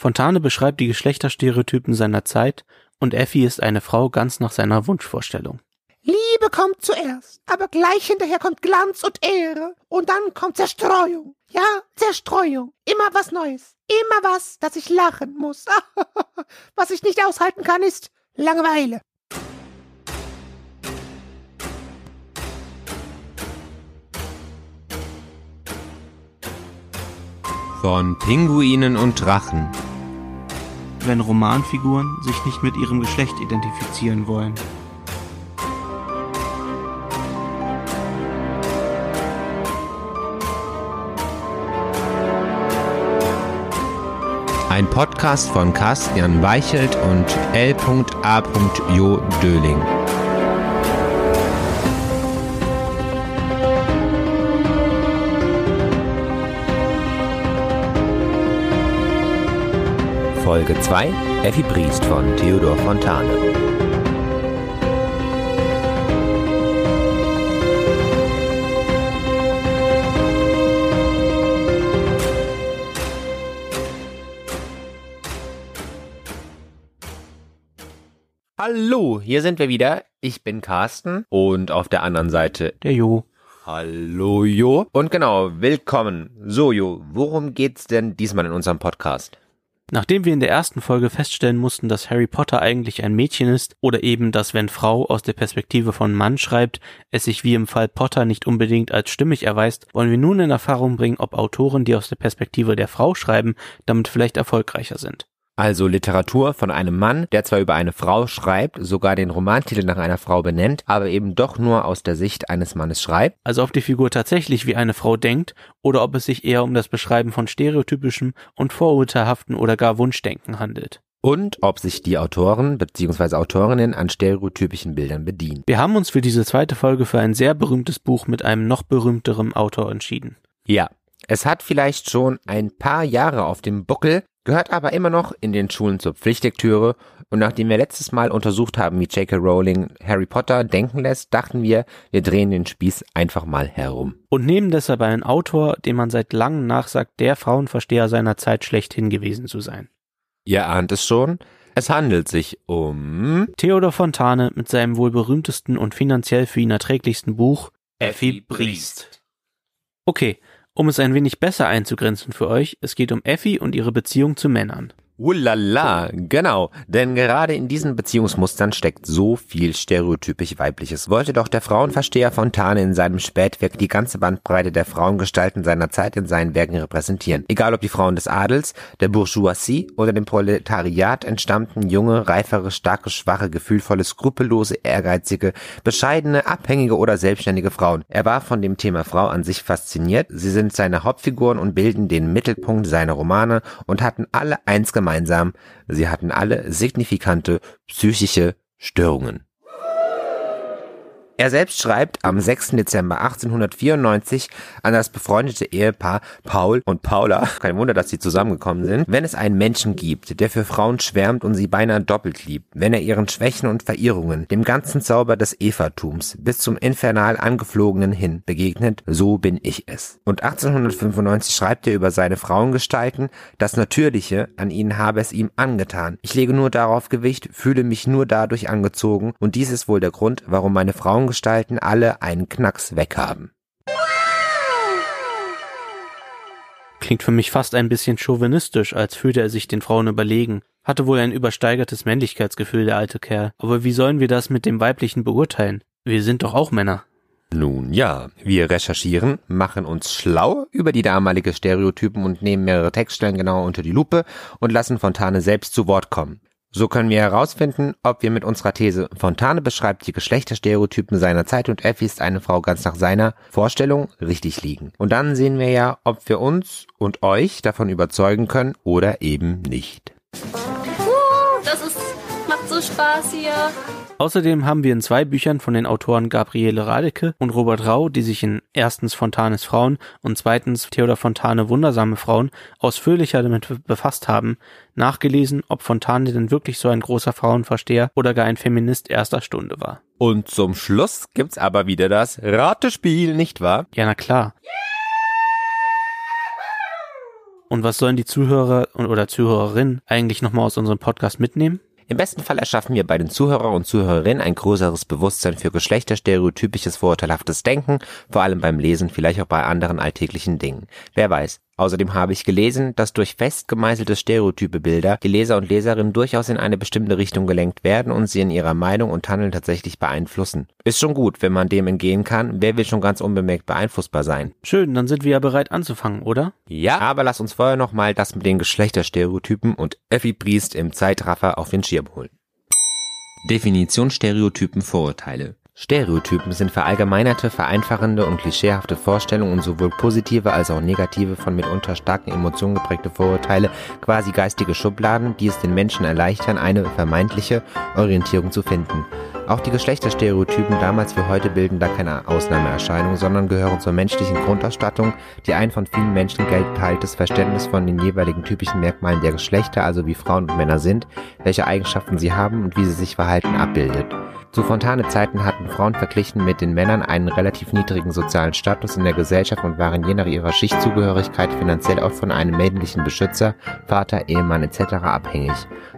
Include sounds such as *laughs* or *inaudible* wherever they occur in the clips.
Fontane beschreibt die Geschlechterstereotypen seiner Zeit und Effie ist eine Frau ganz nach seiner Wunschvorstellung. Liebe kommt zuerst, aber gleich hinterher kommt Glanz und Ehre und dann kommt Zerstreuung. Ja, Zerstreuung. Immer was Neues. Immer was, dass ich lachen muss. *laughs* was ich nicht aushalten kann, ist Langeweile. Von Pinguinen und Drachen. Wenn Romanfiguren sich nicht mit ihrem Geschlecht identifizieren wollen. Ein Podcast von Carsten Weichelt und L.A. Jo Döling. Folge 2 Effi Briest von Theodor Fontane. Hallo, hier sind wir wieder. Ich bin Carsten und auf der anderen Seite Der Jo. Hallo Jo. Und genau, willkommen. So Jo, worum geht's denn diesmal in unserem Podcast? Nachdem wir in der ersten Folge feststellen mussten, dass Harry Potter eigentlich ein Mädchen ist oder eben, dass wenn Frau aus der Perspektive von Mann schreibt, es sich wie im Fall Potter nicht unbedingt als stimmig erweist, wollen wir nun in Erfahrung bringen, ob Autoren, die aus der Perspektive der Frau schreiben, damit vielleicht erfolgreicher sind. Also Literatur von einem Mann, der zwar über eine Frau schreibt, sogar den Romantitel nach einer Frau benennt, aber eben doch nur aus der Sicht eines Mannes schreibt. Also ob die Figur tatsächlich wie eine Frau denkt oder ob es sich eher um das Beschreiben von stereotypischem und vorurteilhaften oder gar Wunschdenken handelt. Und ob sich die Autoren bzw. Autorinnen an stereotypischen Bildern bedienen. Wir haben uns für diese zweite Folge für ein sehr berühmtes Buch mit einem noch berühmteren Autor entschieden. Ja, es hat vielleicht schon ein paar Jahre auf dem Buckel, gehört aber immer noch in den Schulen zur Pflichtlektüre und nachdem wir letztes Mal untersucht haben, wie J.K. Rowling Harry Potter denken lässt, dachten wir, wir drehen den Spieß einfach mal herum. Und nehmen deshalb einen Autor, dem man seit langem nachsagt, der Frauenversteher seiner Zeit schlechthin gewesen zu sein. Ihr ahnt es schon, es handelt sich um Theodor Fontane mit seinem wohl berühmtesten und finanziell für ihn erträglichsten Buch Effi Briest. Okay, um es ein wenig besser einzugrenzen für euch, es geht um Effi und ihre Beziehung zu Männern. Ulala, genau, denn gerade in diesen Beziehungsmustern steckt so viel stereotypisch weibliches. Wollte doch der Frauenversteher Fontane in seinem Spätwerk die ganze Bandbreite der Frauengestalten seiner Zeit in seinen Werken repräsentieren. Egal ob die Frauen des Adels, der Bourgeoisie oder dem Proletariat entstammten junge, reifere, starke, schwache, gefühlvolle, skrupellose, ehrgeizige, bescheidene, abhängige oder selbstständige Frauen. Er war von dem Thema Frau an sich fasziniert, sie sind seine Hauptfiguren und bilden den Mittelpunkt seiner Romane und hatten alle eins gemeinsam gemeinsam, sie hatten alle signifikante psychische Störungen. Er selbst schreibt am 6. Dezember 1894 an das befreundete Ehepaar Paul und Paula, kein Wunder, dass sie zusammengekommen sind, wenn es einen Menschen gibt, der für Frauen schwärmt und sie beinahe doppelt liebt, wenn er ihren Schwächen und Verirrungen, dem ganzen Zauber des Evatums bis zum infernal angeflogenen hin begegnet, so bin ich es. Und 1895 schreibt er über seine Frauengestalten, das Natürliche an ihnen habe es ihm angetan. Ich lege nur darauf Gewicht, fühle mich nur dadurch angezogen und dies ist wohl der Grund, warum meine Frauen Gestalten alle einen Knacks weghaben. Klingt für mich fast ein bisschen chauvinistisch, als fühlte er sich den Frauen überlegen. Hatte wohl ein übersteigertes Männlichkeitsgefühl, der alte Kerl. Aber wie sollen wir das mit dem Weiblichen beurteilen? Wir sind doch auch Männer. Nun ja, wir recherchieren, machen uns schlau über die damalige Stereotypen und nehmen mehrere Textstellen genauer unter die Lupe und lassen Fontane selbst zu Wort kommen. So können wir herausfinden, ob wir mit unserer These Fontane beschreibt die Geschlechterstereotypen seiner Zeit und Effi ist eine Frau ganz nach seiner Vorstellung richtig liegen. Und dann sehen wir ja, ob wir uns und euch davon überzeugen können oder eben nicht. Uh, das ist, macht so Spaß hier. Außerdem haben wir in zwei Büchern von den Autoren Gabriele Radeke und Robert Rau, die sich in erstens Fontanes Frauen und zweitens Theodor Fontane Wundersame Frauen ausführlicher damit befasst haben, nachgelesen, ob Fontane denn wirklich so ein großer Frauenversteher oder gar ein Feminist erster Stunde war. Und zum Schluss gibt's aber wieder das Ratespiel, nicht wahr? Ja, na klar. Und was sollen die Zuhörer oder Zuhörerinnen eigentlich nochmal aus unserem Podcast mitnehmen? Im besten Fall erschaffen wir bei den Zuhörer und Zuhörerinnen ein größeres Bewusstsein für geschlechterstereotypisches vorurteilhaftes Denken, vor allem beim Lesen, vielleicht auch bei anderen alltäglichen Dingen. Wer weiß, Außerdem habe ich gelesen, dass durch fest gemeißelte Stereotype Bilder die Leser und Leserinnen durchaus in eine bestimmte Richtung gelenkt werden und sie in ihrer Meinung und Handeln tatsächlich beeinflussen. Ist schon gut, wenn man dem entgehen kann. Wer will schon ganz unbemerkt beeinflussbar sein? Schön, dann sind wir ja bereit anzufangen, oder? Ja, aber lass uns vorher nochmal das mit den Geschlechterstereotypen und Effi Priest im Zeitraffer auf den Schirm holen. Definition Stereotypen Vorurteile Stereotypen sind verallgemeinerte, vereinfachende und klischeehafte Vorstellungen und sowohl positive als auch negative, von mitunter starken Emotionen geprägte Vorurteile, quasi geistige Schubladen, die es den Menschen erleichtern, eine vermeintliche Orientierung zu finden. Auch die Geschlechterstereotypen damals wie heute bilden da keine Ausnahmeerscheinung, sondern gehören zur menschlichen Grundausstattung, die ein von vielen Menschen geteiltes Verständnis von den jeweiligen typischen Merkmalen der Geschlechter, also wie Frauen und Männer sind, welche Eigenschaften sie haben und wie sie sich verhalten, abbildet. Zu Fontane-Zeiten hatten Frauen verglichen mit den Männern einen relativ niedrigen sozialen Status in der Gesellschaft und waren je nach ihrer Schichtzugehörigkeit finanziell oft von einem männlichen Beschützer, Vater, Ehemann etc. abhängig.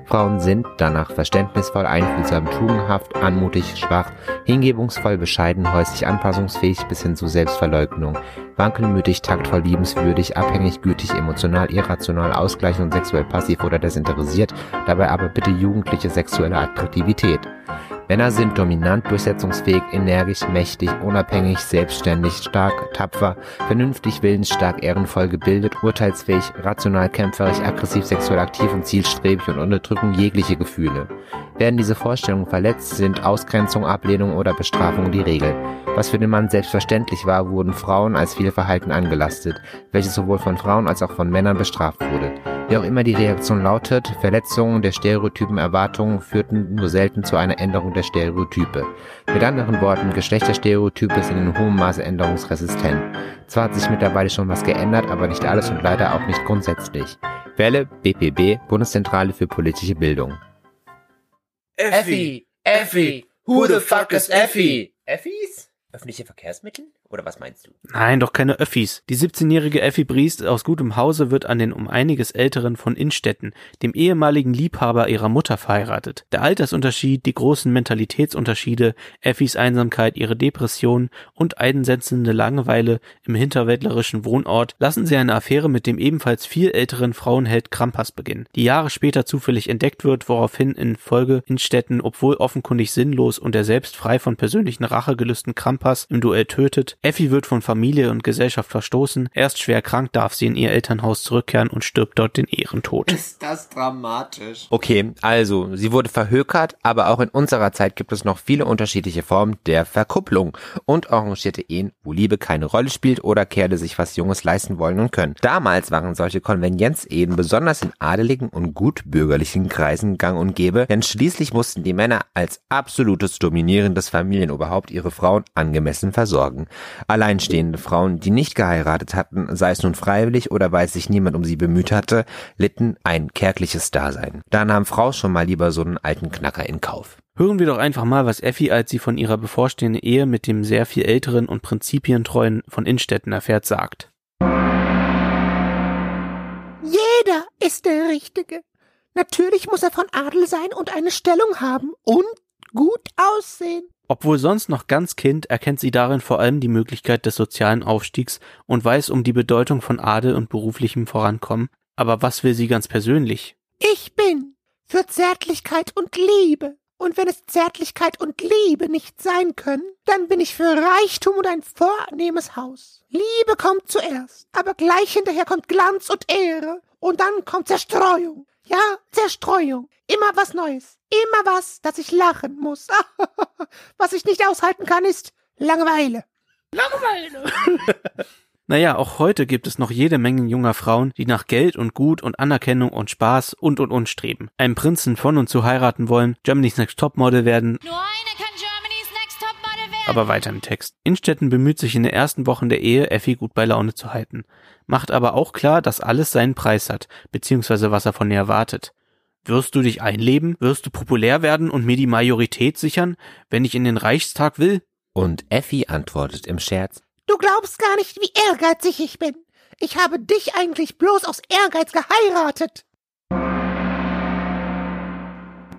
Frauen sind danach verständnisvoll, einfühlsam, tugendhaft, anmutig, schwach, hingebungsvoll, bescheiden, häuslich anpassungsfähig bis hin zu Selbstverleugnung, wankelmütig, taktvoll, liebenswürdig, abhängig, gütig, emotional, irrational, ausgleichend und sexuell passiv oder desinteressiert, dabei aber bitte jugendliche sexuelle Attraktivität. Männer sind dominant, durchsetzungsfähig, energisch, mächtig, unabhängig, selbstständig, stark, tapfer, vernünftig, willensstark, ehrenvoll gebildet, urteilsfähig, rational, kämpferisch, aggressiv, sexuell aktiv und zielstrebig und unterdrücken jegliche Gefühle. Werden diese Vorstellungen verletzt, sind Ausgrenzung, Ablehnung oder Bestrafung die Regel. Was für den Mann selbstverständlich war, wurden Frauen als Fehlverhalten angelastet, welches sowohl von Frauen als auch von Männern bestraft wurde. Wie auch immer die Reaktion lautet, Verletzungen der Stereotypen Erwartungen führten nur selten zu einer Änderung der Stereotype. Mit anderen Worten, Geschlechterstereotype sind in hohem Maße änderungsresistent. Zwar hat sich mittlerweile schon was geändert, aber nicht alles und leider auch nicht grundsätzlich. Welle BPB, Bundeszentrale für politische Bildung. Effi, Effi, who the fuck is Effi? Effis? Öffentliche Verkehrsmittel? Oder was meinst du? Nein, doch keine Öffis. Die 17-jährige Effi Briest aus gutem Hause wird an den um einiges älteren von Innstetten, dem ehemaligen Liebhaber ihrer Mutter, verheiratet. Der Altersunterschied, die großen Mentalitätsunterschiede, Effis Einsamkeit, ihre Depression und einsetzende Langeweile im hinterwäldlerischen Wohnort lassen sie eine Affäre mit dem ebenfalls viel älteren Frauenheld Krampas beginnen, die Jahre später zufällig entdeckt wird, woraufhin in Folge Innstetten, obwohl offenkundig sinnlos und er selbst frei von persönlichen Rachegelüsten Krampas im Duell tötet, Effi wird von Familie und Gesellschaft verstoßen. Erst schwer krank darf sie in ihr Elternhaus zurückkehren und stirbt dort den Ehrentod. Ist das dramatisch? Okay, also, sie wurde verhökert, aber auch in unserer Zeit gibt es noch viele unterschiedliche Formen der Verkupplung und arrangierte Ehen, wo Liebe keine Rolle spielt oder Kerle sich was Junges leisten wollen und können. Damals waren solche Konvenienzehen besonders in adeligen und gutbürgerlichen Kreisen gang und gäbe, denn schließlich mussten die Männer als absolutes dominierendes Familienoberhaupt ihre Frauen angemessen versorgen. Alleinstehende Frauen, die nicht geheiratet hatten, sei es nun freiwillig oder weil sich niemand um sie bemüht hatte, litten ein kärgliches Dasein. Da nahm Frau schon mal lieber so einen alten Knacker in Kauf. Hören wir doch einfach mal, was Effi, als sie von ihrer bevorstehenden Ehe mit dem sehr viel älteren und prinzipientreuen von Innstetten erfährt, sagt. Jeder ist der Richtige. Natürlich muss er von Adel sein und eine Stellung haben und gut aussehen. Obwohl sonst noch ganz Kind, erkennt sie darin vor allem die Möglichkeit des sozialen Aufstiegs und weiß um die Bedeutung von Adel und beruflichem Vorankommen. Aber was will sie ganz persönlich? Ich bin für Zärtlichkeit und Liebe. Und wenn es Zärtlichkeit und Liebe nicht sein können, dann bin ich für Reichtum und ein vornehmes Haus. Liebe kommt zuerst, aber gleich hinterher kommt Glanz und Ehre und dann kommt Zerstreuung. Ja, Zerstreuung. Immer was Neues. Immer was, dass ich lachen muss. *laughs* *laughs* was ich nicht aushalten kann, ist Langeweile. Langeweile. *laughs* naja, auch heute gibt es noch jede Menge junger Frauen, die nach Geld und Gut und Anerkennung und Spaß und und und streben. Einen Prinzen von und zu heiraten wollen, Germany's Next Topmodel werden. Nur eine kann Germany's Next Topmodel werden. Aber weiter im Text. Innstetten bemüht sich in den ersten Wochen der Ehe, Effi gut bei Laune zu halten. Macht aber auch klar, dass alles seinen Preis hat, beziehungsweise was er von ihr erwartet. Wirst du dich einleben? Wirst du populär werden und mir die Majorität sichern, wenn ich in den Reichstag will? Und Effi antwortet im Scherz. Du glaubst gar nicht, wie ehrgeizig ich bin. Ich habe dich eigentlich bloß aus Ehrgeiz geheiratet.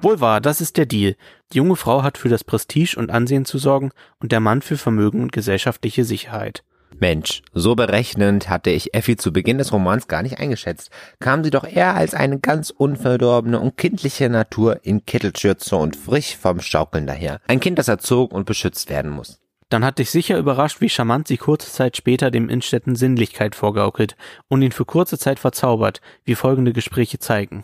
Wohl wahr, das ist der Deal. Die junge Frau hat für das Prestige und Ansehen zu sorgen und der Mann für Vermögen und gesellschaftliche Sicherheit. Mensch, so berechnend hatte ich Effi zu Beginn des Romans gar nicht eingeschätzt. Kam sie doch eher als eine ganz unverdorbene und kindliche Natur in Kittelschürze und frisch vom Schaukeln daher. Ein Kind, das erzogen und beschützt werden muss. Dann hat dich sicher überrascht, wie charmant sie kurze Zeit später dem Innstetten Sinnlichkeit vorgaukelt und ihn für kurze Zeit verzaubert, wie folgende Gespräche zeigen.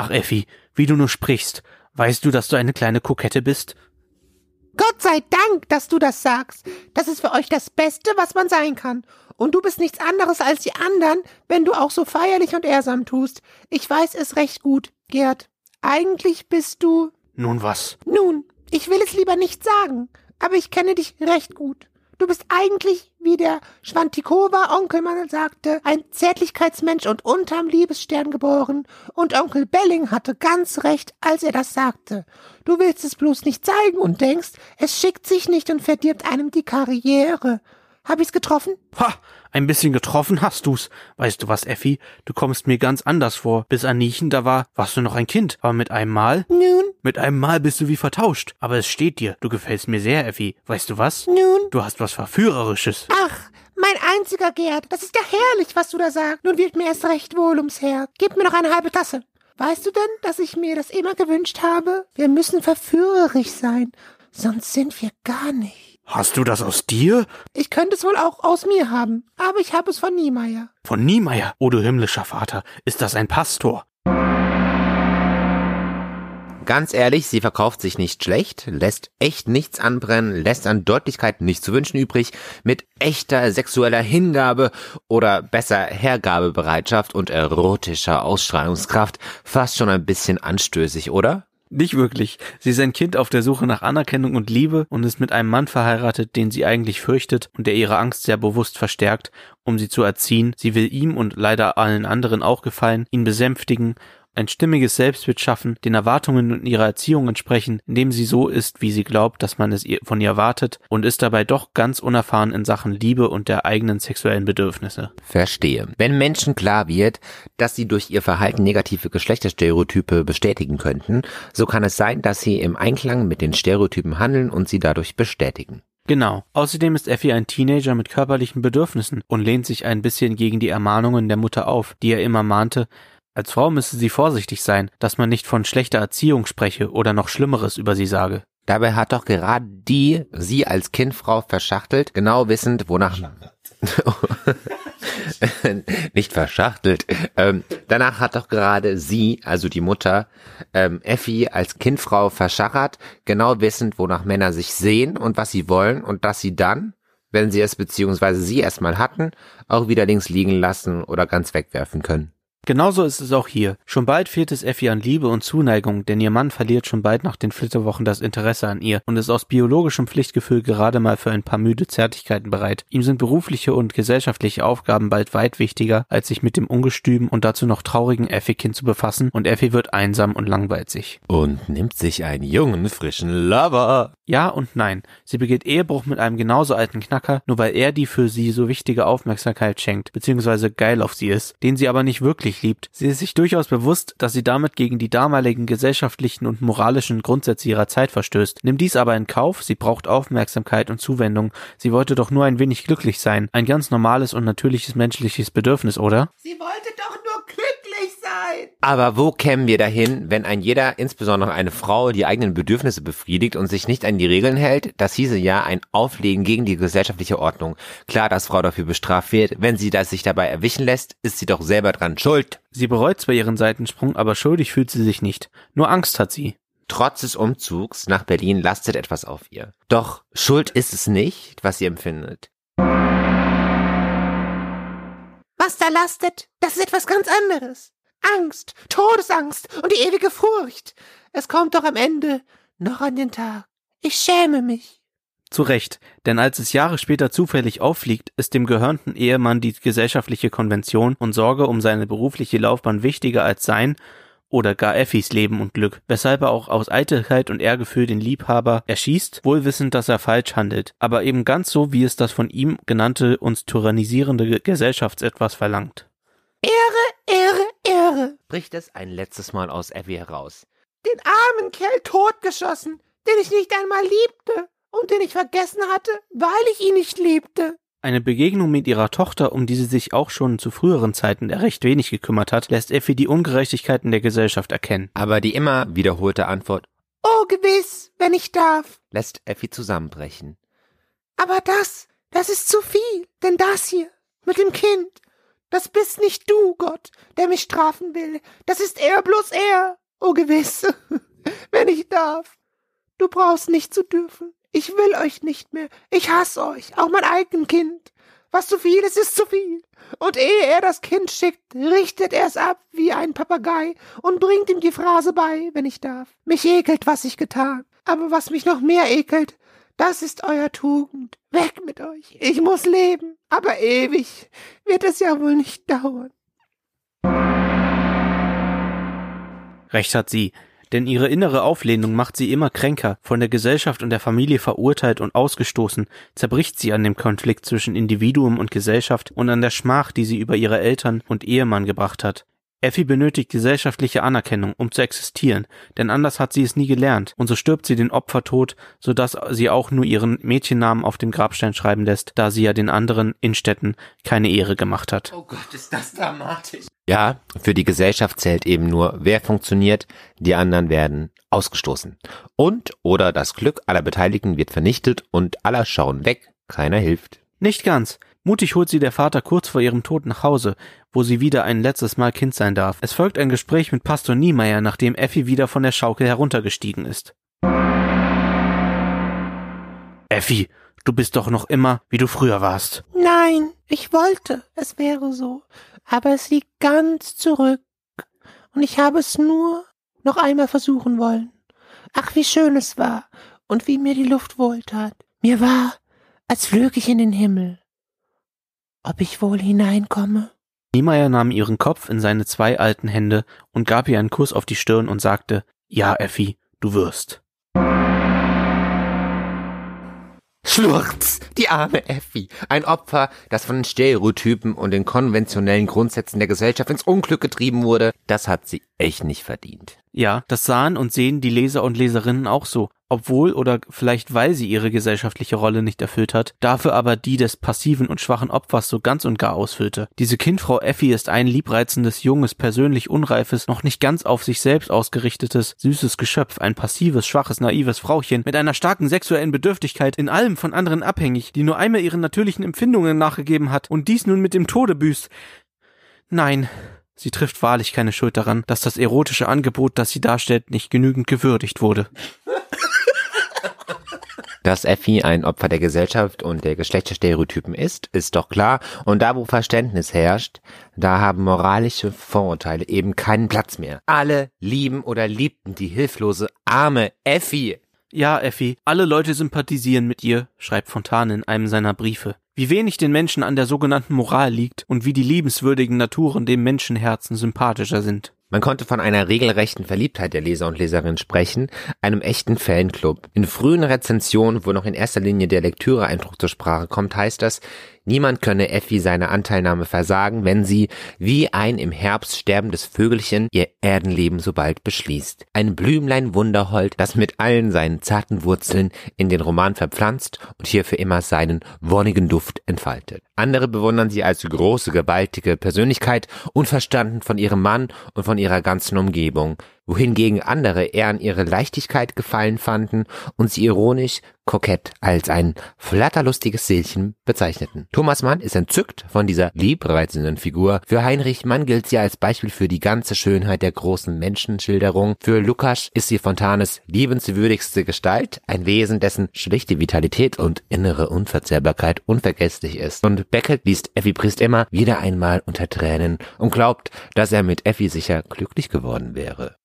Ach Effi, wie du nur sprichst. Weißt du, dass du eine kleine Kokette bist? Gott sei Dank, dass du das sagst. Das ist für euch das Beste, was man sein kann. Und du bist nichts anderes als die anderen, wenn du auch so feierlich und ehrsam tust. Ich weiß es recht gut, Gerd. Eigentlich bist du. Nun was? Nun, ich will es lieber nicht sagen, aber ich kenne dich recht gut. Du bist eigentlich, wie der Schwantikova Onkel mal sagte, ein Zärtlichkeitsmensch und unterm Liebesstern geboren. Und Onkel Belling hatte ganz recht, als er das sagte. Du willst es bloß nicht zeigen und denkst, es schickt sich nicht und verdirbt einem die Karriere. Hab ich's getroffen? Ha, ein bisschen getroffen hast du's. Weißt du was, Effi? Du kommst mir ganz anders vor. Bis an Niechen, da war, warst du noch ein Kind. Aber mit einem Mal? Nun, Mit einem Mal bist du wie vertauscht. Aber es steht dir. Du gefällst mir sehr, Effi. Weißt du was? nun. Du hast was Verführerisches. Ach, mein einziger Gerd, das ist ja herrlich, was du da sagst. Nun wird mir erst recht wohl ums Herz. Gib mir noch eine halbe Tasse. Weißt du denn, dass ich mir das immer gewünscht habe? Wir müssen verführerisch sein, sonst sind wir gar nicht. Hast du das aus dir? Ich könnte es wohl auch aus mir haben, aber ich habe es von Niemeyer. Von Niemeyer. O du himmlischer Vater. Ist das ein Pastor? Ganz ehrlich, sie verkauft sich nicht schlecht, lässt echt nichts anbrennen, lässt an Deutlichkeit nichts zu wünschen übrig, mit echter sexueller Hingabe oder besser Hergabebereitschaft und erotischer Ausstrahlungskraft fast schon ein bisschen anstößig, oder? Nicht wirklich. Sie ist ein Kind auf der Suche nach Anerkennung und Liebe und ist mit einem Mann verheiratet, den sie eigentlich fürchtet und der ihre Angst sehr bewusst verstärkt, um sie zu erziehen. Sie will ihm und leider allen anderen auch gefallen, ihn besänftigen, ein stimmiges Selbstbild schaffen, den Erwartungen in ihrer Erziehung entsprechen, indem sie so ist, wie sie glaubt, dass man es ihr von ihr erwartet und ist dabei doch ganz unerfahren in Sachen Liebe und der eigenen sexuellen Bedürfnisse. Verstehe. Wenn Menschen klar wird, dass sie durch ihr Verhalten negative Geschlechterstereotype bestätigen könnten, so kann es sein, dass sie im Einklang mit den Stereotypen handeln und sie dadurch bestätigen. Genau. Außerdem ist Effie ein Teenager mit körperlichen Bedürfnissen und lehnt sich ein bisschen gegen die Ermahnungen der Mutter auf, die er immer mahnte, als Frau müsse sie vorsichtig sein, dass man nicht von schlechter Erziehung spreche oder noch Schlimmeres über sie sage. Dabei hat doch gerade die sie als Kindfrau verschachtelt, genau wissend, wonach *laughs* nicht verschachtelt. Ähm, danach hat doch gerade sie, also die Mutter, ähm, Effi als Kindfrau verschachert, genau wissend, wonach Männer sich sehen und was sie wollen und dass sie dann, wenn sie es beziehungsweise sie erstmal hatten, auch wieder links liegen lassen oder ganz wegwerfen können. Genauso ist es auch hier. Schon bald fehlt es Effi an Liebe und Zuneigung, denn ihr Mann verliert schon bald nach den Flitterwochen das Interesse an ihr und ist aus biologischem Pflichtgefühl gerade mal für ein paar müde Zärtlichkeiten bereit. Ihm sind berufliche und gesellschaftliche Aufgaben bald weit wichtiger, als sich mit dem ungestümen und dazu noch traurigen Effi-Kind zu befassen und Effi wird einsam und langweilt sich. Und nimmt sich einen jungen, frischen Lover. Ja und nein. Sie begeht Ehebruch mit einem genauso alten Knacker, nur weil er die für sie so wichtige Aufmerksamkeit schenkt, beziehungsweise geil auf sie ist, den sie aber nicht wirklich liebt. Sie ist sich durchaus bewusst, dass sie damit gegen die damaligen gesellschaftlichen und moralischen Grundsätze ihrer Zeit verstößt. Nimmt dies aber in Kauf, sie braucht Aufmerksamkeit und Zuwendung. Sie wollte doch nur ein wenig glücklich sein. Ein ganz normales und natürliches menschliches Bedürfnis, oder? Sie wollte doch nur sein. Aber wo kämen wir dahin, wenn ein jeder, insbesondere eine Frau, die eigenen Bedürfnisse befriedigt und sich nicht an die Regeln hält? Das hieße ja ein Auflegen gegen die gesellschaftliche Ordnung. Klar, dass Frau dafür bestraft wird. Wenn sie das sich dabei erwischen lässt, ist sie doch selber dran schuld. Sie bereut zwar ihren Seitensprung, aber schuldig fühlt sie sich nicht. Nur Angst hat sie. Trotz des Umzugs nach Berlin lastet etwas auf ihr. Doch Schuld ist es nicht, was sie empfindet. Was da lastet, das ist etwas ganz anderes. Angst, Todesangst und die ewige Furcht. Es kommt doch am Ende noch an den Tag. Ich schäme mich. Zu Recht, denn als es Jahre später zufällig auffliegt, ist dem gehörnten Ehemann die gesellschaftliche Konvention und Sorge um seine berufliche Laufbahn wichtiger als sein oder gar Effis Leben und Glück, weshalb er auch aus Eitelkeit und Ehrgefühl den Liebhaber erschießt, wohl wissend, dass er falsch handelt, aber eben ganz so, wie es das von ihm genannte uns tyrannisierende Gesellschaftsetwas verlangt. Ehre, Ehre, Ehre. Bricht es ein letztes Mal aus Effie heraus. Den armen Kerl totgeschossen, den ich nicht einmal liebte und den ich vergessen hatte, weil ich ihn nicht liebte. Eine Begegnung mit ihrer Tochter, um die sie sich auch schon zu früheren Zeiten recht wenig gekümmert hat, lässt Effi die Ungerechtigkeiten der Gesellschaft erkennen. Aber die immer wiederholte Antwort Oh, gewiss, wenn ich darf. lässt Effi zusammenbrechen. Aber das, das ist zu viel. Denn das hier, mit dem Kind, das bist nicht du, Gott, der mich strafen will. Das ist er, bloß er. Oh, gewiss, *laughs* wenn ich darf. Du brauchst nicht zu dürfen. Ich will euch nicht mehr. Ich hasse euch, auch mein eigen Kind. Was zu viel ist, ist zu viel. Und ehe er das Kind schickt, richtet er es ab wie ein Papagei und bringt ihm die Phrase bei, wenn ich darf. Mich ekelt, was ich getan. Aber was mich noch mehr ekelt, das ist euer Tugend. Weg mit euch. Ich muss leben. Aber ewig wird es ja wohl nicht dauern. Recht hat sie, denn ihre innere Auflehnung macht sie immer kränker, von der Gesellschaft und der Familie verurteilt und ausgestoßen, zerbricht sie an dem Konflikt zwischen Individuum und Gesellschaft und an der Schmach, die sie über ihre Eltern und Ehemann gebracht hat. Effi benötigt gesellschaftliche Anerkennung, um zu existieren, denn anders hat sie es nie gelernt, und so stirbt sie den Opfertod, so dass sie auch nur ihren Mädchennamen auf dem Grabstein schreiben lässt, da sie ja den anderen Innenstädten keine Ehre gemacht hat. Oh Gott, ist das dramatisch. Ja, für die Gesellschaft zählt eben nur, wer funktioniert, die anderen werden ausgestoßen. Und oder das Glück aller Beteiligten wird vernichtet und aller schauen weg, keiner hilft. Nicht ganz. Mutig holt sie der Vater kurz vor ihrem Tod nach Hause, wo sie wieder ein letztes Mal Kind sein darf. Es folgt ein Gespräch mit Pastor Niemeyer, nachdem Effi wieder von der Schaukel heruntergestiegen ist. Effi, du bist doch noch immer, wie du früher warst. Nein, ich wollte, es wäre so. Aber es liegt ganz zurück. Und ich habe es nur noch einmal versuchen wollen. Ach, wie schön es war und wie mir die Luft wohltat. Mir war, als flög ich in den Himmel. Ob ich wohl hineinkomme? Niemeyer nahm ihren Kopf in seine zwei alten Hände und gab ihr einen Kuss auf die Stirn und sagte, ja, Effi, du wirst. Schlurz, die arme Effi. Ein Opfer, das von den Stereotypen und den konventionellen Grundsätzen der Gesellschaft ins Unglück getrieben wurde, das hat sie echt nicht verdient. Ja, das sahen und sehen die Leser und Leserinnen auch so, obwohl oder vielleicht weil sie ihre gesellschaftliche Rolle nicht erfüllt hat, dafür aber die des passiven und schwachen Opfers so ganz und gar ausfüllte. Diese Kindfrau Effi ist ein liebreizendes, junges, persönlich unreifes, noch nicht ganz auf sich selbst ausgerichtetes, süßes Geschöpf, ein passives, schwaches, naives Frauchen mit einer starken sexuellen Bedürftigkeit, in allem von anderen abhängig, die nur einmal ihren natürlichen Empfindungen nachgegeben hat und dies nun mit dem Tode büßt. Nein, Sie trifft wahrlich keine Schuld daran, dass das erotische Angebot, das sie darstellt, nicht genügend gewürdigt wurde. Dass Effi ein Opfer der Gesellschaft und der Geschlechterstereotypen ist, ist doch klar. Und da, wo Verständnis herrscht, da haben moralische Vorurteile eben keinen Platz mehr. Alle lieben oder liebten die hilflose, arme Effi. Ja, Effi, alle Leute sympathisieren mit ihr, schreibt Fontane in einem seiner Briefe. Wie wenig den Menschen an der sogenannten Moral liegt und wie die liebenswürdigen Naturen dem Menschenherzen sympathischer sind. Man konnte von einer regelrechten Verliebtheit der Leser und Leserinnen sprechen, einem echten Fanclub. In frühen Rezensionen, wo noch in erster Linie der Lektüre-Eindruck zur Sprache kommt, heißt das, niemand könne Effi seine Anteilnahme versagen, wenn sie, wie ein im Herbst sterbendes Vögelchen, ihr Erdenleben so bald beschließt. Ein Blümlein Wunderhold, das mit allen seinen zarten Wurzeln in den Roman verpflanzt und hier für immer seinen wonnigen Duft entfaltet. Andere bewundern sie als große, gewaltige Persönlichkeit, unverstanden von ihrem Mann und von ihrer ganzen Umgebung, wohingegen andere eher an ihre Leichtigkeit gefallen fanden und sie ironisch, kokett als ein flatterlustiges Seelchen bezeichneten. Thomas Mann ist entzückt von dieser liebreizenden Figur. Für Heinrich Mann gilt sie als Beispiel für die ganze Schönheit der großen Menschenschilderung. Für Lukas ist sie Fontanes liebenswürdigste Gestalt, ein Wesen, dessen schlichte Vitalität und innere Unverzehrbarkeit unvergesslich ist. Und Beckett liest Effi Priest immer wieder einmal unter Tränen und glaubt, dass er mit Effi sicher glücklich geworden wäre.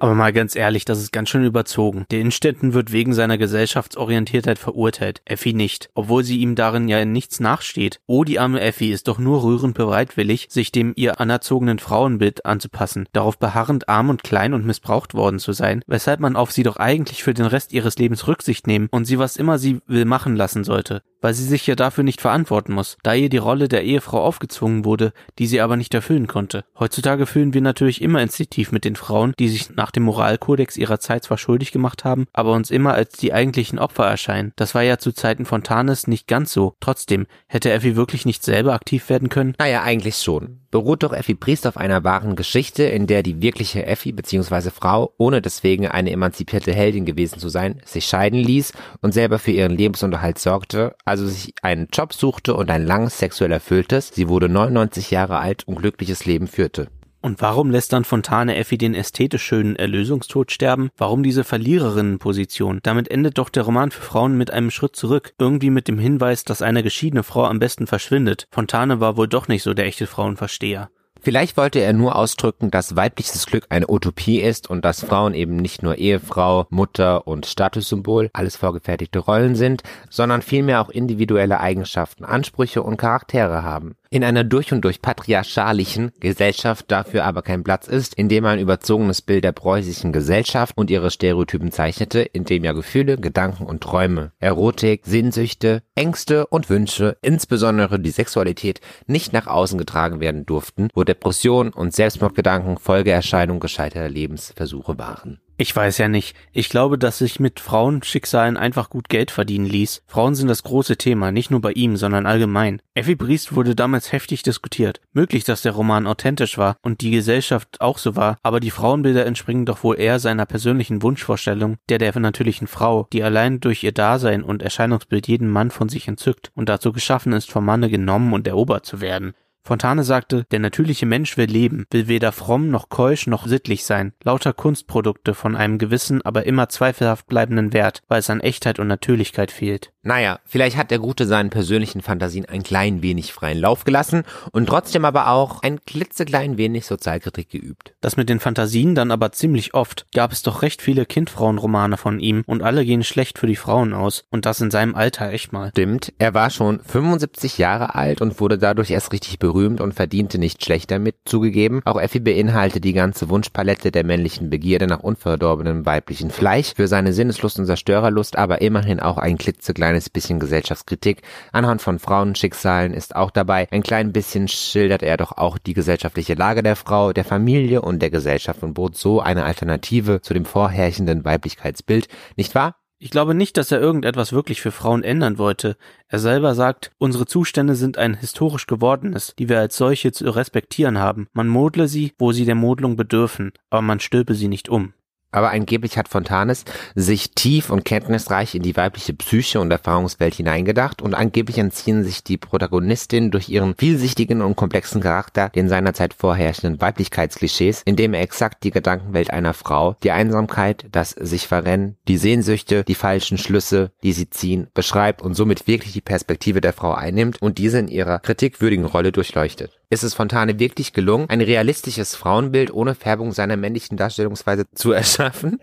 Aber mal ganz ehrlich, das ist ganz schön überzogen. Der Innstetten wird wegen seiner Gesellschaftsorientiertheit verurteilt, Effi nicht, obwohl sie ihm darin ja in nichts nachsteht. Oh, die arme Effi ist doch nur rührend bereitwillig, sich dem ihr anerzogenen Frauenbild anzupassen, darauf beharrend arm und klein und missbraucht worden zu sein, weshalb man auf sie doch eigentlich für den Rest ihres Lebens Rücksicht nehmen und sie was immer sie will machen lassen sollte weil sie sich ja dafür nicht verantworten muss, da ihr die Rolle der Ehefrau aufgezwungen wurde, die sie aber nicht erfüllen konnte. Heutzutage fühlen wir natürlich immer instinktiv mit den Frauen, die sich nach dem Moralkodex ihrer Zeit zwar schuldig gemacht haben, aber uns immer als die eigentlichen Opfer erscheinen. Das war ja zu Zeiten von Tarnes nicht ganz so. Trotzdem, hätte Effi wirklich nicht selber aktiv werden können? Naja, eigentlich schon. Beruht doch Effi Priest auf einer wahren Geschichte, in der die wirkliche Effi bzw. Frau, ohne deswegen eine emanzipierte Heldin gewesen zu sein, sich scheiden ließ und selber für ihren Lebensunterhalt sorgte, also sich einen Job suchte und ein langes sexuell erfülltes, sie wurde 99 Jahre alt und glückliches Leben führte. Und warum lässt dann Fontane Effi den ästhetisch schönen Erlösungstod sterben? Warum diese Verliererinnenposition? Damit endet doch der Roman für Frauen mit einem Schritt zurück, irgendwie mit dem Hinweis, dass eine geschiedene Frau am besten verschwindet. Fontane war wohl doch nicht so der echte Frauenversteher. Vielleicht wollte er nur ausdrücken, dass weibliches Glück eine Utopie ist und dass Frauen eben nicht nur Ehefrau, Mutter und Statussymbol, alles vorgefertigte Rollen sind, sondern vielmehr auch individuelle Eigenschaften, Ansprüche und Charaktere haben in einer durch und durch patriarchalischen Gesellschaft dafür aber kein Platz ist, indem ein überzogenes Bild der preußischen Gesellschaft und ihre Stereotypen zeichnete, indem ja Gefühle, Gedanken und Träume, Erotik, Sehnsüchte, Ängste und Wünsche, insbesondere die Sexualität, nicht nach außen getragen werden durften, wo Depression und Selbstmordgedanken Folgeerscheinung gescheiterter Lebensversuche waren. Ich weiß ja nicht. Ich glaube, dass sich mit Frauenschicksalen einfach gut Geld verdienen ließ. Frauen sind das große Thema, nicht nur bei ihm, sondern allgemein. Effi Briest wurde damals heftig diskutiert. Möglich, dass der Roman authentisch war und die Gesellschaft auch so war, aber die Frauenbilder entspringen doch wohl eher seiner persönlichen Wunschvorstellung, der der natürlichen Frau, die allein durch ihr Dasein und Erscheinungsbild jeden Mann von sich entzückt und dazu geschaffen ist, vom Manne genommen und erobert zu werden. Fontane sagte, der natürliche Mensch will leben, will weder fromm noch keusch noch sittlich sein, lauter Kunstprodukte von einem gewissen, aber immer zweifelhaft bleibenden Wert, weil es an Echtheit und Natürlichkeit fehlt. Naja, vielleicht hat der Gute seinen persönlichen Fantasien ein klein wenig freien Lauf gelassen und trotzdem aber auch ein klitzeklein wenig Sozialkritik geübt. Das mit den Fantasien dann aber ziemlich oft. Gab es doch recht viele Kindfrauenromane von ihm und alle gehen schlecht für die Frauen aus und das in seinem Alter echt mal. Stimmt, er war schon 75 Jahre alt und wurde dadurch erst richtig berühmt und verdiente nicht schlecht damit, zugegeben. Auch Effi beinhaltet die ganze Wunschpalette der männlichen Begierde nach unverdorbenem weiblichen Fleisch, für seine Sinneslust und Zerstörerlust aber immerhin auch ein klitzeklein kleines bisschen Gesellschaftskritik anhand von Frauenschicksalen ist auch dabei. Ein klein bisschen schildert er doch auch die gesellschaftliche Lage der Frau, der Familie und der Gesellschaft und bot so eine Alternative zu dem vorherrschenden Weiblichkeitsbild, nicht wahr? Ich glaube nicht, dass er irgendetwas wirklich für Frauen ändern wollte. Er selber sagt, unsere Zustände sind ein historisch gewordenes, die wir als solche zu respektieren haben. Man modle sie, wo sie der Modlung bedürfen, aber man stülpe sie nicht um. Aber angeblich hat Fontanes sich tief und kenntnisreich in die weibliche Psyche und Erfahrungswelt hineingedacht und angeblich entziehen sich die Protagonistinnen durch ihren vielsichtigen und komplexen Charakter den seinerzeit vorherrschenden Weiblichkeitsklischees, indem er exakt die Gedankenwelt einer Frau, die Einsamkeit, das sich verrennen, die Sehnsüchte, die falschen Schlüsse, die sie ziehen, beschreibt und somit wirklich die Perspektive der Frau einnimmt und diese in ihrer kritikwürdigen Rolle durchleuchtet ist es Fontane wirklich gelungen, ein realistisches Frauenbild ohne Färbung seiner männlichen Darstellungsweise zu *laughs* erschaffen.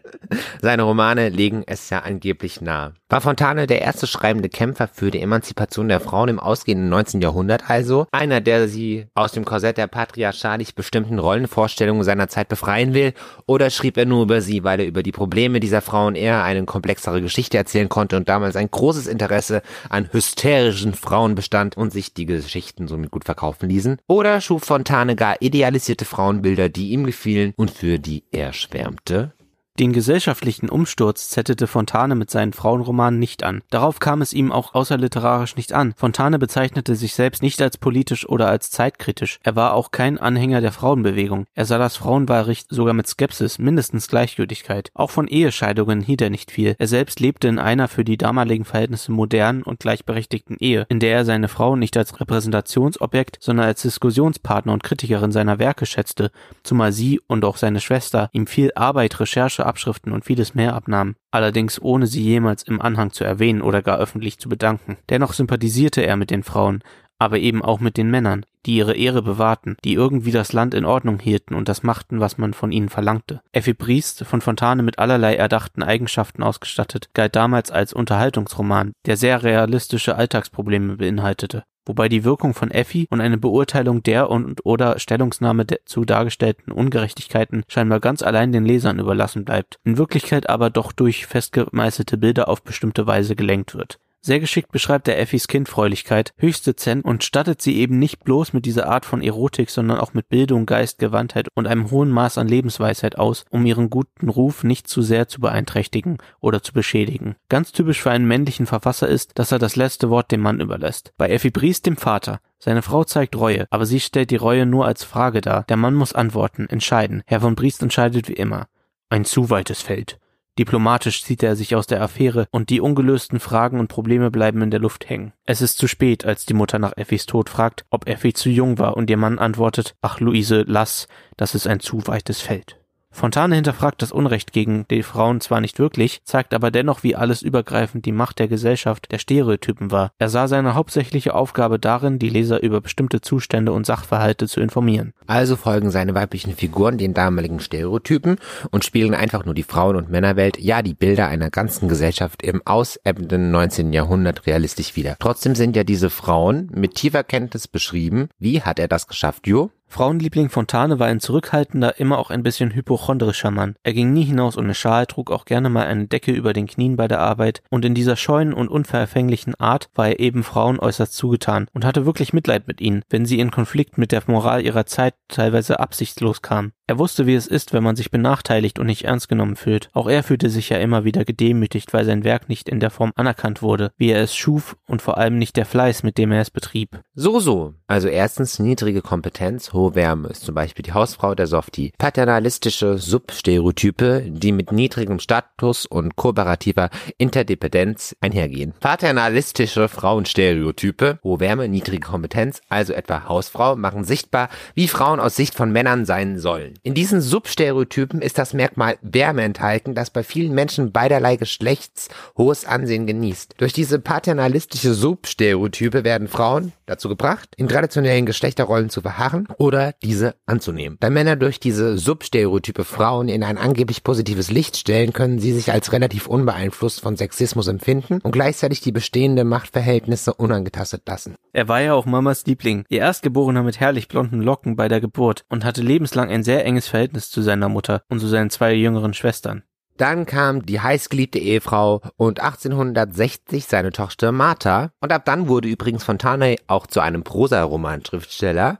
Seine Romane legen es ja angeblich nahe. War Fontane der erste schreibende Kämpfer für die Emanzipation der Frauen im ausgehenden 19. Jahrhundert also? Einer, der sie aus dem Korsett der patriarchalisch bestimmten Rollenvorstellungen seiner Zeit befreien will? Oder schrieb er nur über sie, weil er über die Probleme dieser Frauen eher eine komplexere Geschichte erzählen konnte und damals ein großes Interesse an hysterischen Frauen bestand und sich die Geschichten somit gut verkaufen ließen? Schuf Fontane gar idealisierte Frauenbilder, die ihm gefielen und für die er schwärmte? Den gesellschaftlichen Umsturz zettelte Fontane mit seinen Frauenromanen nicht an. Darauf kam es ihm auch außerliterarisch nicht an. Fontane bezeichnete sich selbst nicht als politisch oder als zeitkritisch. Er war auch kein Anhänger der Frauenbewegung. Er sah das Frauenwahlrecht sogar mit Skepsis, mindestens Gleichgültigkeit. Auch von Ehescheidungen hielt er nicht viel. Er selbst lebte in einer für die damaligen Verhältnisse modernen und gleichberechtigten Ehe, in der er seine Frau nicht als Repräsentationsobjekt, sondern als Diskussionspartner und Kritikerin seiner Werke schätzte, zumal sie und auch seine Schwester ihm viel Arbeit, Recherche, Abschriften und vieles mehr abnahmen, allerdings ohne sie jemals im Anhang zu erwähnen oder gar öffentlich zu bedanken. Dennoch sympathisierte er mit den Frauen, aber eben auch mit den Männern, die ihre Ehre bewahrten, die irgendwie das Land in Ordnung hielten und das machten, was man von ihnen verlangte. Effi Briest, von Fontane mit allerlei erdachten Eigenschaften ausgestattet, galt damals als Unterhaltungsroman, der sehr realistische Alltagsprobleme beinhaltete wobei die Wirkung von Effi und eine Beurteilung der und oder Stellungnahme zu dargestellten Ungerechtigkeiten scheinbar ganz allein den Lesern überlassen bleibt, in Wirklichkeit aber doch durch festgemeißelte Bilder auf bestimmte Weise gelenkt wird. Sehr geschickt beschreibt er Effis Kindfräulichkeit höchst dezent und stattet sie eben nicht bloß mit dieser Art von Erotik, sondern auch mit Bildung, Geist, Gewandtheit und einem hohen Maß an Lebensweisheit aus, um ihren guten Ruf nicht zu sehr zu beeinträchtigen oder zu beschädigen. Ganz typisch für einen männlichen Verfasser ist, dass er das letzte Wort dem Mann überlässt. Bei Effi Briest dem Vater. Seine Frau zeigt Reue, aber sie stellt die Reue nur als Frage dar. Der Mann muss antworten, entscheiden. Herr von Briest entscheidet wie immer. Ein zu weites Feld. Diplomatisch zieht er sich aus der Affäre und die ungelösten Fragen und Probleme bleiben in der Luft hängen. Es ist zu spät, als die Mutter nach Effis Tod fragt, ob Effi zu jung war und ihr Mann antwortet, ach Luise, lass, das ist ein zu weites Feld. Fontane hinterfragt das Unrecht gegen die Frauen zwar nicht wirklich, zeigt aber dennoch, wie alles übergreifend die Macht der Gesellschaft der Stereotypen war. Er sah seine hauptsächliche Aufgabe darin, die Leser über bestimmte Zustände und Sachverhalte zu informieren. Also folgen seine weiblichen Figuren den damaligen Stereotypen und spielen einfach nur die Frauen- und Männerwelt, ja die Bilder einer ganzen Gesellschaft im ausebbenden 19. Jahrhundert realistisch wieder. Trotzdem sind ja diese Frauen mit tiefer Kenntnis beschrieben. Wie hat er das geschafft, Jo? Frauenliebling Fontane war ein zurückhaltender, immer auch ein bisschen hypochondrischer Mann. Er ging nie hinaus ohne Schal, trug auch gerne mal eine Decke über den Knien bei der Arbeit und in dieser scheuen und unverfänglichen Art war er eben Frauen äußerst zugetan und hatte wirklich Mitleid mit ihnen, wenn sie in Konflikt mit der Moral ihrer Zeit teilweise absichtslos kamen. Er wusste, wie es ist, wenn man sich benachteiligt und nicht ernst genommen fühlt. Auch er fühlte sich ja immer wieder gedemütigt, weil sein Werk nicht in der Form anerkannt wurde, wie er es schuf und vor allem nicht der Fleiß, mit dem er es betrieb. So, so. Also erstens niedrige Kompetenz, hohe Wärme ist zum Beispiel die Hausfrau der Softie. Paternalistische Substereotype, die mit niedrigem Status und kooperativer Interdependenz einhergehen. Paternalistische Frauenstereotype, hohe Wärme, niedrige Kompetenz, also etwa Hausfrau, machen sichtbar, wie Frauen aus Sicht von Männern sein sollen. In diesen Substereotypen ist das Merkmal Wärme enthalten, das bei vielen Menschen beiderlei Geschlechts hohes Ansehen genießt. Durch diese paternalistische Substereotype werden Frauen dazu gebracht, in traditionellen Geschlechterrollen zu verharren oder diese anzunehmen. Da Männer durch diese Substereotype Frauen in ein angeblich positives Licht stellen, können sie sich als relativ unbeeinflusst von Sexismus empfinden und gleichzeitig die bestehenden Machtverhältnisse unangetastet lassen. Er war ja auch Mamas Liebling, ihr Erstgeborener mit herrlich blonden Locken bei der Geburt und hatte lebenslang ein sehr enges Verhältnis zu seiner Mutter und zu seinen zwei jüngeren Schwestern. Dann kam die heißgeliebte Ehefrau und 1860 seine Tochter Martha. Und ab dann wurde übrigens Fontane auch zu einem Prosa-Roman-Schriftsteller.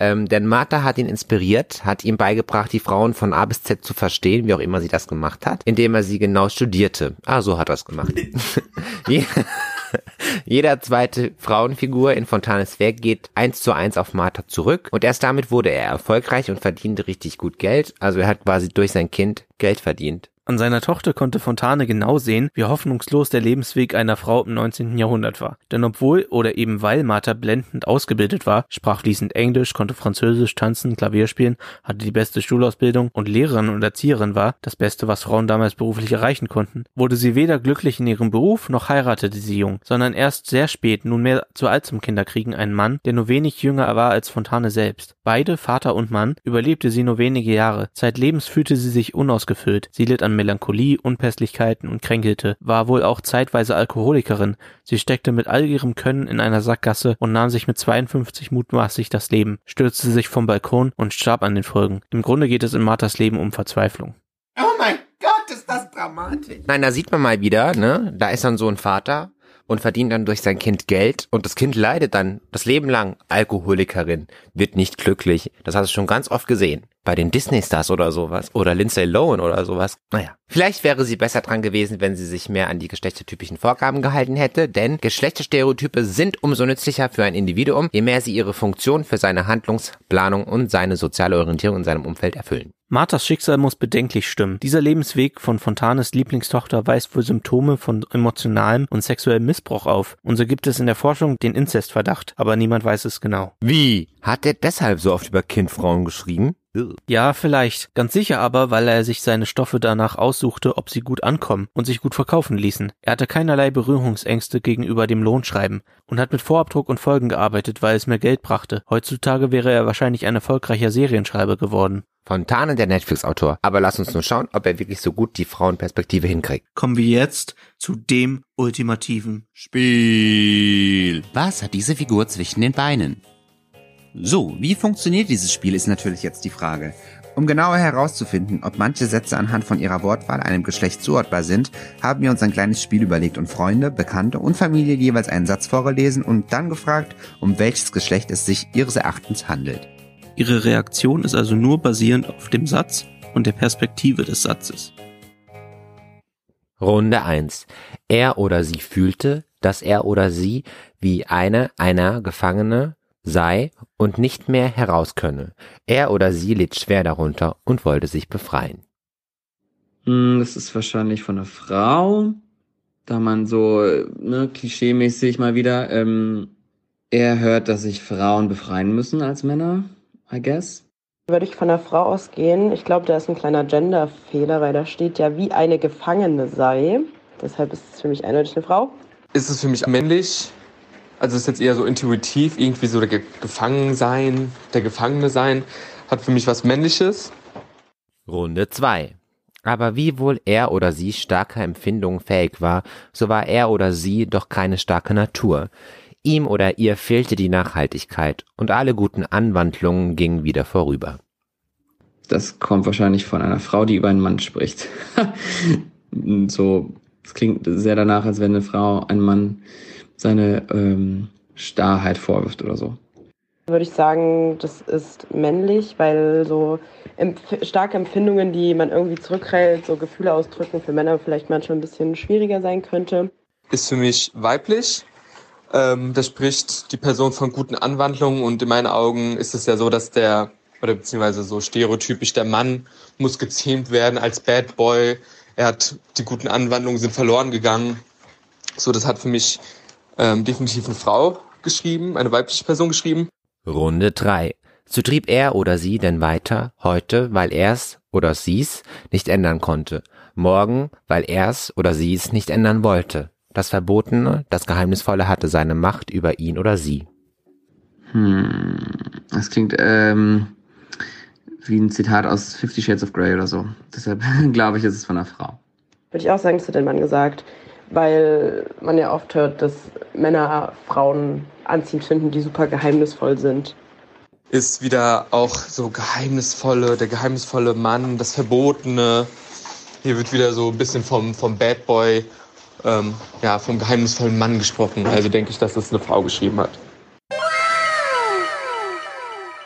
Ähm, denn Martha hat ihn inspiriert, hat ihm beigebracht, die Frauen von A bis Z zu verstehen, wie auch immer sie das gemacht hat, indem er sie genau studierte. Ah, so hat er es gemacht. *laughs* Jeder zweite Frauenfigur in Fontanes Werk geht eins zu eins auf Martha zurück und erst damit wurde er erfolgreich und verdiente richtig gut Geld. Also er hat quasi durch sein Kind Geld verdient. An seiner Tochter konnte Fontane genau sehen, wie hoffnungslos der Lebensweg einer Frau im 19. Jahrhundert war. Denn obwohl oder eben weil Martha blendend ausgebildet war, sprach fließend Englisch, konnte Französisch, tanzen, Klavier spielen, hatte die beste Schulausbildung und Lehrerin und Erzieherin war, das Beste, was Frauen damals beruflich erreichen konnten, wurde sie weder glücklich in ihrem Beruf noch heiratete sie jung, sondern erst sehr spät, nunmehr zu alt zum Kinderkriegen, einen Mann, der nur wenig jünger war als Fontane selbst. Beide, Vater und Mann, überlebte sie nur wenige Jahre. Zeitlebens fühlte sie sich unausgefüllt. Sie litt an Melancholie, Unpässlichkeiten und kränkelte, war wohl auch zeitweise Alkoholikerin. Sie steckte mit all ihrem Können in einer Sackgasse und nahm sich mit 52 mutmaßlich das Leben, stürzte sich vom Balkon und starb an den Folgen. Im Grunde geht es in Marthas Leben um Verzweiflung. Oh mein Gott, ist das dramatisch. Nein, da sieht man mal wieder, ne? Da ist dann so ein Vater und verdient dann durch sein Kind Geld und das Kind leidet dann das Leben lang Alkoholikerin, wird nicht glücklich. Das hast du schon ganz oft gesehen. Bei den Disney-Stars oder sowas. Oder Lindsay Lohan oder sowas. Naja. Vielleicht wäre sie besser dran gewesen, wenn sie sich mehr an die geschlechtertypischen Vorgaben gehalten hätte, denn Geschlechterstereotype sind umso nützlicher für ein Individuum, je mehr sie ihre Funktion für seine Handlungsplanung und seine soziale Orientierung in seinem Umfeld erfüllen. Marthas Schicksal muss bedenklich stimmen. Dieser Lebensweg von Fontanes Lieblingstochter weist wohl Symptome von emotionalem und sexuellem Missbrauch auf. Und so gibt es in der Forschung den Inzestverdacht, aber niemand weiß es genau. Wie? Hat er deshalb so oft über Kindfrauen geschrieben? Ja, vielleicht. Ganz sicher aber, weil er sich seine Stoffe danach aussuchte, ob sie gut ankommen und sich gut verkaufen ließen. Er hatte keinerlei Berührungsängste gegenüber dem Lohnschreiben und hat mit Vorabdruck und Folgen gearbeitet, weil es mehr Geld brachte. Heutzutage wäre er wahrscheinlich ein erfolgreicher Serienschreiber geworden. Fontane, der Netflix-Autor. Aber lass uns nur schauen, ob er wirklich so gut die Frauenperspektive hinkriegt. Kommen wir jetzt zu dem ultimativen Spiel. Was hat diese Figur zwischen den Beinen? So, wie funktioniert dieses Spiel, ist natürlich jetzt die Frage. Um genauer herauszufinden, ob manche Sätze anhand von ihrer Wortwahl einem Geschlecht zuordbar sind, haben wir uns ein kleines Spiel überlegt und Freunde, Bekannte und Familie jeweils einen Satz vorgelesen und dann gefragt, um welches Geschlecht es sich ihres Erachtens handelt. Ihre Reaktion ist also nur basierend auf dem Satz und der Perspektive des Satzes. Runde 1. Er oder sie fühlte, dass er oder sie wie eine einer Gefangene sei und nicht mehr heraus könne. Er oder sie litt schwer darunter und wollte sich befreien. Hm, Das ist wahrscheinlich von einer Frau, da man so, ne, klischeemäßig mal wieder, ähm, eher hört, dass sich Frauen befreien müssen als Männer, I guess. Würde ich von der Frau ausgehen. Ich glaube, da ist ein kleiner Genderfehler, weil da steht ja, wie eine Gefangene sei. Deshalb ist es für mich eindeutig eine Frau. ist es für mich männlich. Also es ist jetzt eher so intuitiv, irgendwie so der Ge Gefangensein, der Gefangene sein, hat für mich was Männliches. Runde 2. Aber wie wohl er oder sie starker Empfindungen fähig war, so war er oder sie doch keine starke Natur. Ihm oder ihr fehlte die Nachhaltigkeit und alle guten Anwandlungen gingen wieder vorüber. Das kommt wahrscheinlich von einer Frau, die über einen Mann spricht. *laughs* so, es klingt sehr danach, als wenn eine Frau einem Mann seine ähm, Starrheit vorwirft oder so. Würde ich sagen, das ist männlich, weil so empf starke Empfindungen, die man irgendwie zurückhält, so Gefühle ausdrücken, für Männer vielleicht manchmal ein bisschen schwieriger sein könnte. Ist für mich weiblich. Ähm, das spricht die Person von guten Anwandlungen und in meinen Augen ist es ja so, dass der, oder beziehungsweise so stereotypisch, der Mann muss gezähmt werden als Bad Boy. Er hat, die guten Anwandlungen sind verloren gegangen. So, das hat für mich ähm, definitiv eine Frau geschrieben, eine weibliche Person geschrieben. Runde 3. So trieb er oder sie denn weiter, heute, weil er's oder sie's nicht ändern konnte, morgen, weil er's oder sie's nicht ändern wollte. Das Verbotene, das Geheimnisvolle hatte seine Macht über ihn oder sie. Hm, das klingt ähm, wie ein Zitat aus Fifty Shades of Grey oder so. Deshalb *laughs* glaube ich, ist es von einer Frau. Würde ich auch sagen, das hat der Mann gesagt, weil man ja oft hört, dass Männer Frauen anziehend finden, die super geheimnisvoll sind. Ist wieder auch so geheimnisvolle, der geheimnisvolle Mann, das Verbotene. Hier wird wieder so ein bisschen vom, vom Bad Boy, ähm, ja, vom geheimnisvollen Mann gesprochen. Also denke ich, dass das eine Frau geschrieben hat.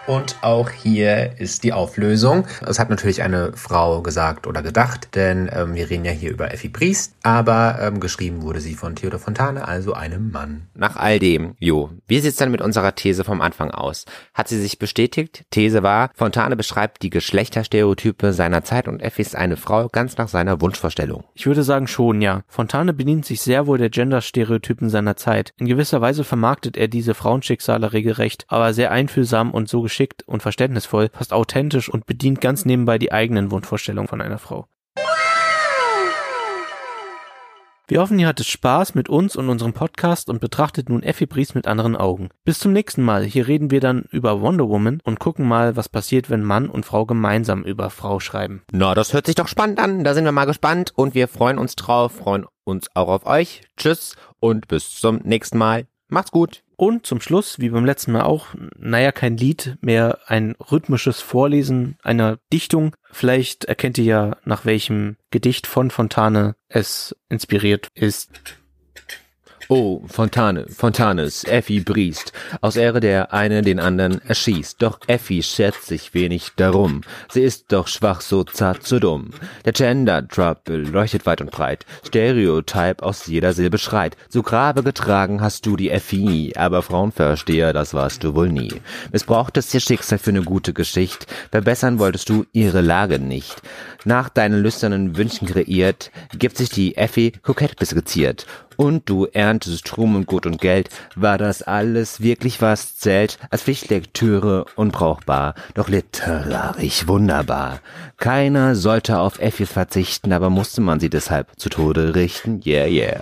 Und auch hier ist die Auflösung. Es hat natürlich eine Frau gesagt oder gedacht, denn ähm, wir reden ja hier über Effi Priest, aber ähm, geschrieben wurde sie von Theodor Fontane, also einem Mann. Nach all dem, jo, wie sieht's dann mit unserer These vom Anfang aus? Hat sie sich bestätigt? These war, Fontane beschreibt die Geschlechterstereotype seiner Zeit und Effi ist eine Frau ganz nach seiner Wunschvorstellung. Ich würde sagen schon, ja. Fontane bedient sich sehr wohl der Gender-Stereotypen seiner Zeit. In gewisser Weise vermarktet er diese Frauenschicksale regelrecht, aber sehr einfühlsam und so geschickt und verständnisvoll, fast authentisch und bedient ganz nebenbei die eigenen Wunschvorstellungen von einer Frau. Wir hoffen, ihr hattet Spaß mit uns und unserem Podcast und betrachtet nun Effi Briest mit anderen Augen. Bis zum nächsten Mal. Hier reden wir dann über Wonder Woman und gucken mal, was passiert, wenn Mann und Frau gemeinsam über Frau schreiben. Na, das hört sich doch spannend an. Da sind wir mal gespannt und wir freuen uns drauf, freuen uns auch auf euch. Tschüss und bis zum nächsten Mal. Macht's gut. Und zum Schluss, wie beim letzten Mal auch, naja, kein Lied, mehr ein rhythmisches Vorlesen einer Dichtung. Vielleicht erkennt ihr ja, nach welchem Gedicht von Fontane es inspiriert ist. Oh, Fontane, Fontanes, Effi briest, aus Ehre der eine den anderen erschießt. Doch Effi schert sich wenig darum, sie ist doch schwach, so zart, so dumm. Der Gender Trouble leuchtet weit und breit, Stereotype aus jeder Silbe schreit. Zu Grabe getragen hast du die Effi, aber Frauenversteher, das warst du wohl nie. Missbrauchtest ihr Schicksal für eine gute Geschichte, verbessern wolltest du ihre Lage nicht. Nach deinen lüsternen Wünschen kreiert, gibt sich die Effi kokett bis geziert. Und du erntest Ruhm und Gut und Geld, war das alles wirklich was zählt, als Pflichtlektüre unbrauchbar, doch literarisch wunderbar. Keiner sollte auf Effis verzichten, aber musste man sie deshalb zu Tode richten, yeah, yeah.